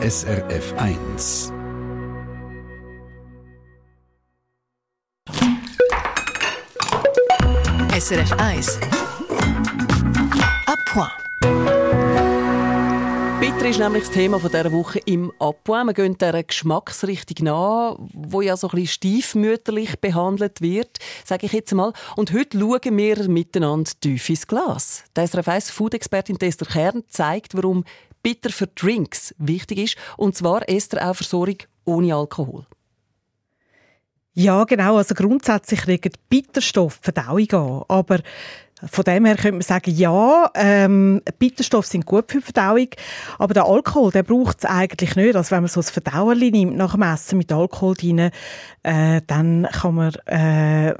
SRF 1. SRF 1. À point. Bitter ist nämlich das Thema dieser Woche im Apoin. Wir gehen dieser Geschmacksrichtung nach, wo ja so ein bisschen stiefmütterlich behandelt wird, sage ich jetzt mal. Und heute schauen wir miteinander tief ins Glas. Die SRF 1 Food-Expertin Esther Kern zeigt, warum Bitter für Drinks wichtig ist. Und zwar Esther auch Versorgung ohne Alkohol. Ja, genau. Also grundsätzlich regen Bitterstoff Verdauung an. Aber von dem her könnte man sagen, ja, ähm, Bitterstoffe sind gut für die Verdauung, aber der Alkohol, der braucht es eigentlich nicht. Also wenn man so ein Verdauerli nimmt nach dem Essen mit Alkohol drin, äh, dann kann man, äh,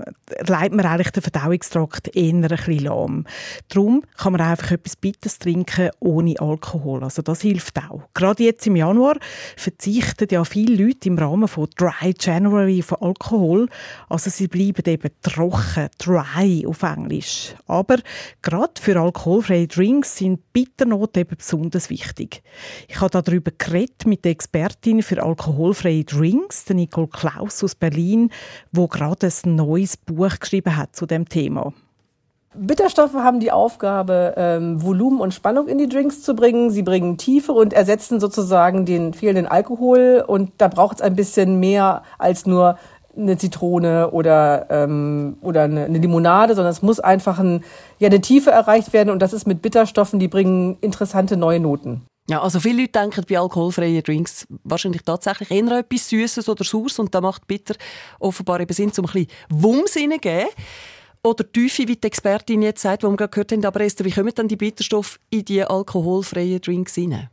leitet man eigentlich den Verdauungstrakt eher ein bisschen lahm. Darum kann man einfach etwas Bitters trinken ohne Alkohol. Also das hilft auch. Gerade jetzt im Januar verzichten ja viele Leute im Rahmen von Dry January auf Alkohol. Also sie bleiben eben trocken, dry auf Englisch. Aber gerade für alkoholfreie Drinks sind Bitternoten eben besonders wichtig. Ich habe darüber geredet mit der Expertin für alkoholfreie Drinks, Nicole Klaus aus Berlin, wo gerade ein neues Buch geschrieben hat zu dem Thema. Bitterstoffe haben die Aufgabe, ähm, Volumen und Spannung in die Drinks zu bringen. Sie bringen Tiefe und ersetzen sozusagen den fehlenden Alkohol. Und da braucht es ein bisschen mehr als nur eine Zitrone oder, ähm, oder eine, eine Limonade, sondern es muss einfach ein, ja, eine Tiefe erreicht werden und das ist mit Bitterstoffen, die bringen interessante neue Noten. Ja, also viele Leute denken bei alkoholfreien Drinks wahrscheinlich tatsächlich eher etwas Süßes oder Saures und da macht Bitter offenbar eben Sinn, um ein bisschen Wumms reingeben. Oder Tiefe, wie die Expertin jetzt sagt, die wir gerade gehört haben. Aber Esther, wie kommen dann die Bitterstoffe in die alkoholfreien Drinks rein?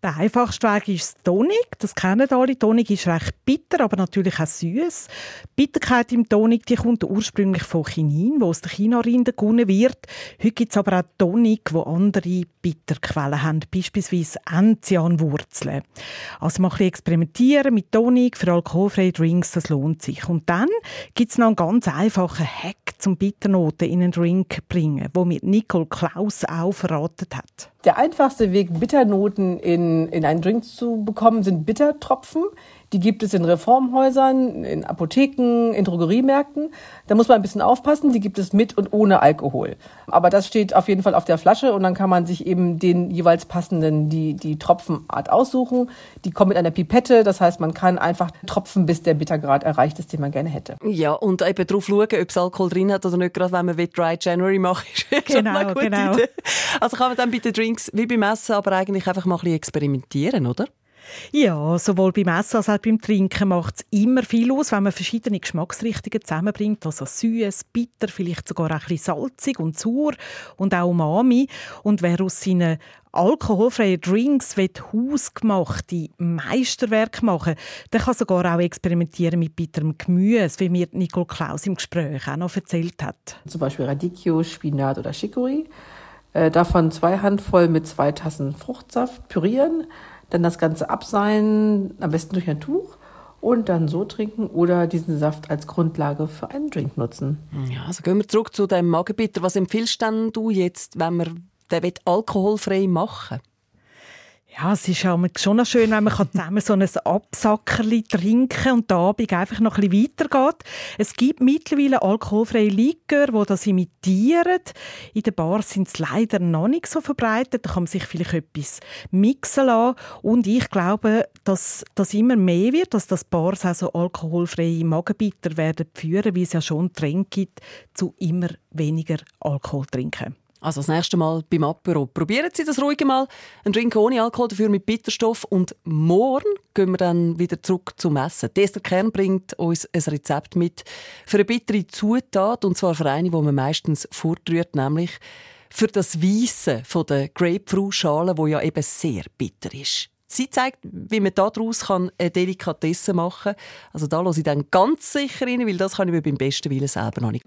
Der einfachste Weg ist Tonic. Das kennen alle. Tonic ist recht bitter, aber natürlich auch süß. Die Bitterkeit im Tonic die kommt ursprünglich von Chinin, wo aus der Chinarinde gewonnen wird. Heute gibt es aber auch Tonic, wo andere Bitterquellen haben, beispielsweise Enzianwurzeln. Also mal ein experimentieren mit Tonic für alkoholfreie Drinks, das lohnt sich. Und dann gibt es noch einen ganz einfachen Hack zum Bitternoten in einen Drink bringen, wo mir Nicole Klaus auch verraten hat. Der einfachste Weg, Bitternoten in, in einen Drink zu bekommen, sind Bittertropfen. Die gibt es in Reformhäusern, in Apotheken, in Drogeriemärkten. Da muss man ein bisschen aufpassen. Die gibt es mit und ohne Alkohol. Aber das steht auf jeden Fall auf der Flasche und dann kann man sich eben den jeweils passenden, die, die Tropfenart aussuchen. Die kommen mit einer Pipette. Das heißt, man kann einfach tropfen, bis der Bittergrad erreicht ist, den man gerne hätte. Ja, und eben darauf schauen, ob es Alkohol drin hat oder nicht, gerade wenn man wie Dry January macht, ist genau, eine gute genau. Idee. Also kann man dann bei den Drinks wie beim Essen aber eigentlich einfach mal ein bisschen experimentieren, oder? Ja, sowohl beim Essen als auch beim Trinken macht es immer viel aus, wenn man verschiedene Geschmacksrichtungen zusammenbringt. Also süß, bitter, vielleicht sogar ein bisschen salzig und sauer und auch umami. Und wer aus seinen alkoholfreien Drinks hausgemachte Meisterwerke machen der kann sogar auch experimentieren mit bitterem Gemüse, wie mir Nicole Klaus im Gespräch auch noch erzählt hat. Zum Beispiel Radicchio, Spinat oder Chicorée. Äh, davon zwei Handvoll mit zwei Tassen Fruchtsaft pürieren dann das Ganze abseilen, am besten durch ein Tuch und dann so trinken oder diesen Saft als Grundlage für einen Drink nutzen. Ja, also gehen wir zurück zu dem Magenbitter. Was empfiehlst denn du jetzt, wenn man den alkoholfrei machen will? Ja, es ist schon noch schön, wenn man zusammen so ein Absackerli trinken und der Abend einfach noch ein bisschen weitergeht. Es gibt mittlerweile alkoholfreie Likör, die das imitieren. In den Bars sind es leider noch nicht so verbreitet. Da kann man sich vielleicht etwas mixen lassen. Und ich glaube, dass das immer mehr wird, dass das Bars auch so alkoholfreie Magenbitter werden führen, wie es ja schon Trend gibt, zu immer weniger Alkohol trinken. Also das nächste Mal beim Apero. Probieren Sie das ruhig mal. Ein Drink ohne Alkohol, dafür mit Bitterstoff. Und morgen gehen wir dann wieder zurück zum Essen. Esther Kern bringt uns ein Rezept mit für eine bittere Zutat. Und zwar für eine, die man meistens fortrührt, nämlich für das Weisse von der Grapefruitschale, wo ja eben sehr bitter ist. Sie zeigt, wie man daraus eine Delikatesse machen kann. Also da lasse ich dann ganz sicher rein, weil das kann ich mir beim besten Willen selber noch nicht.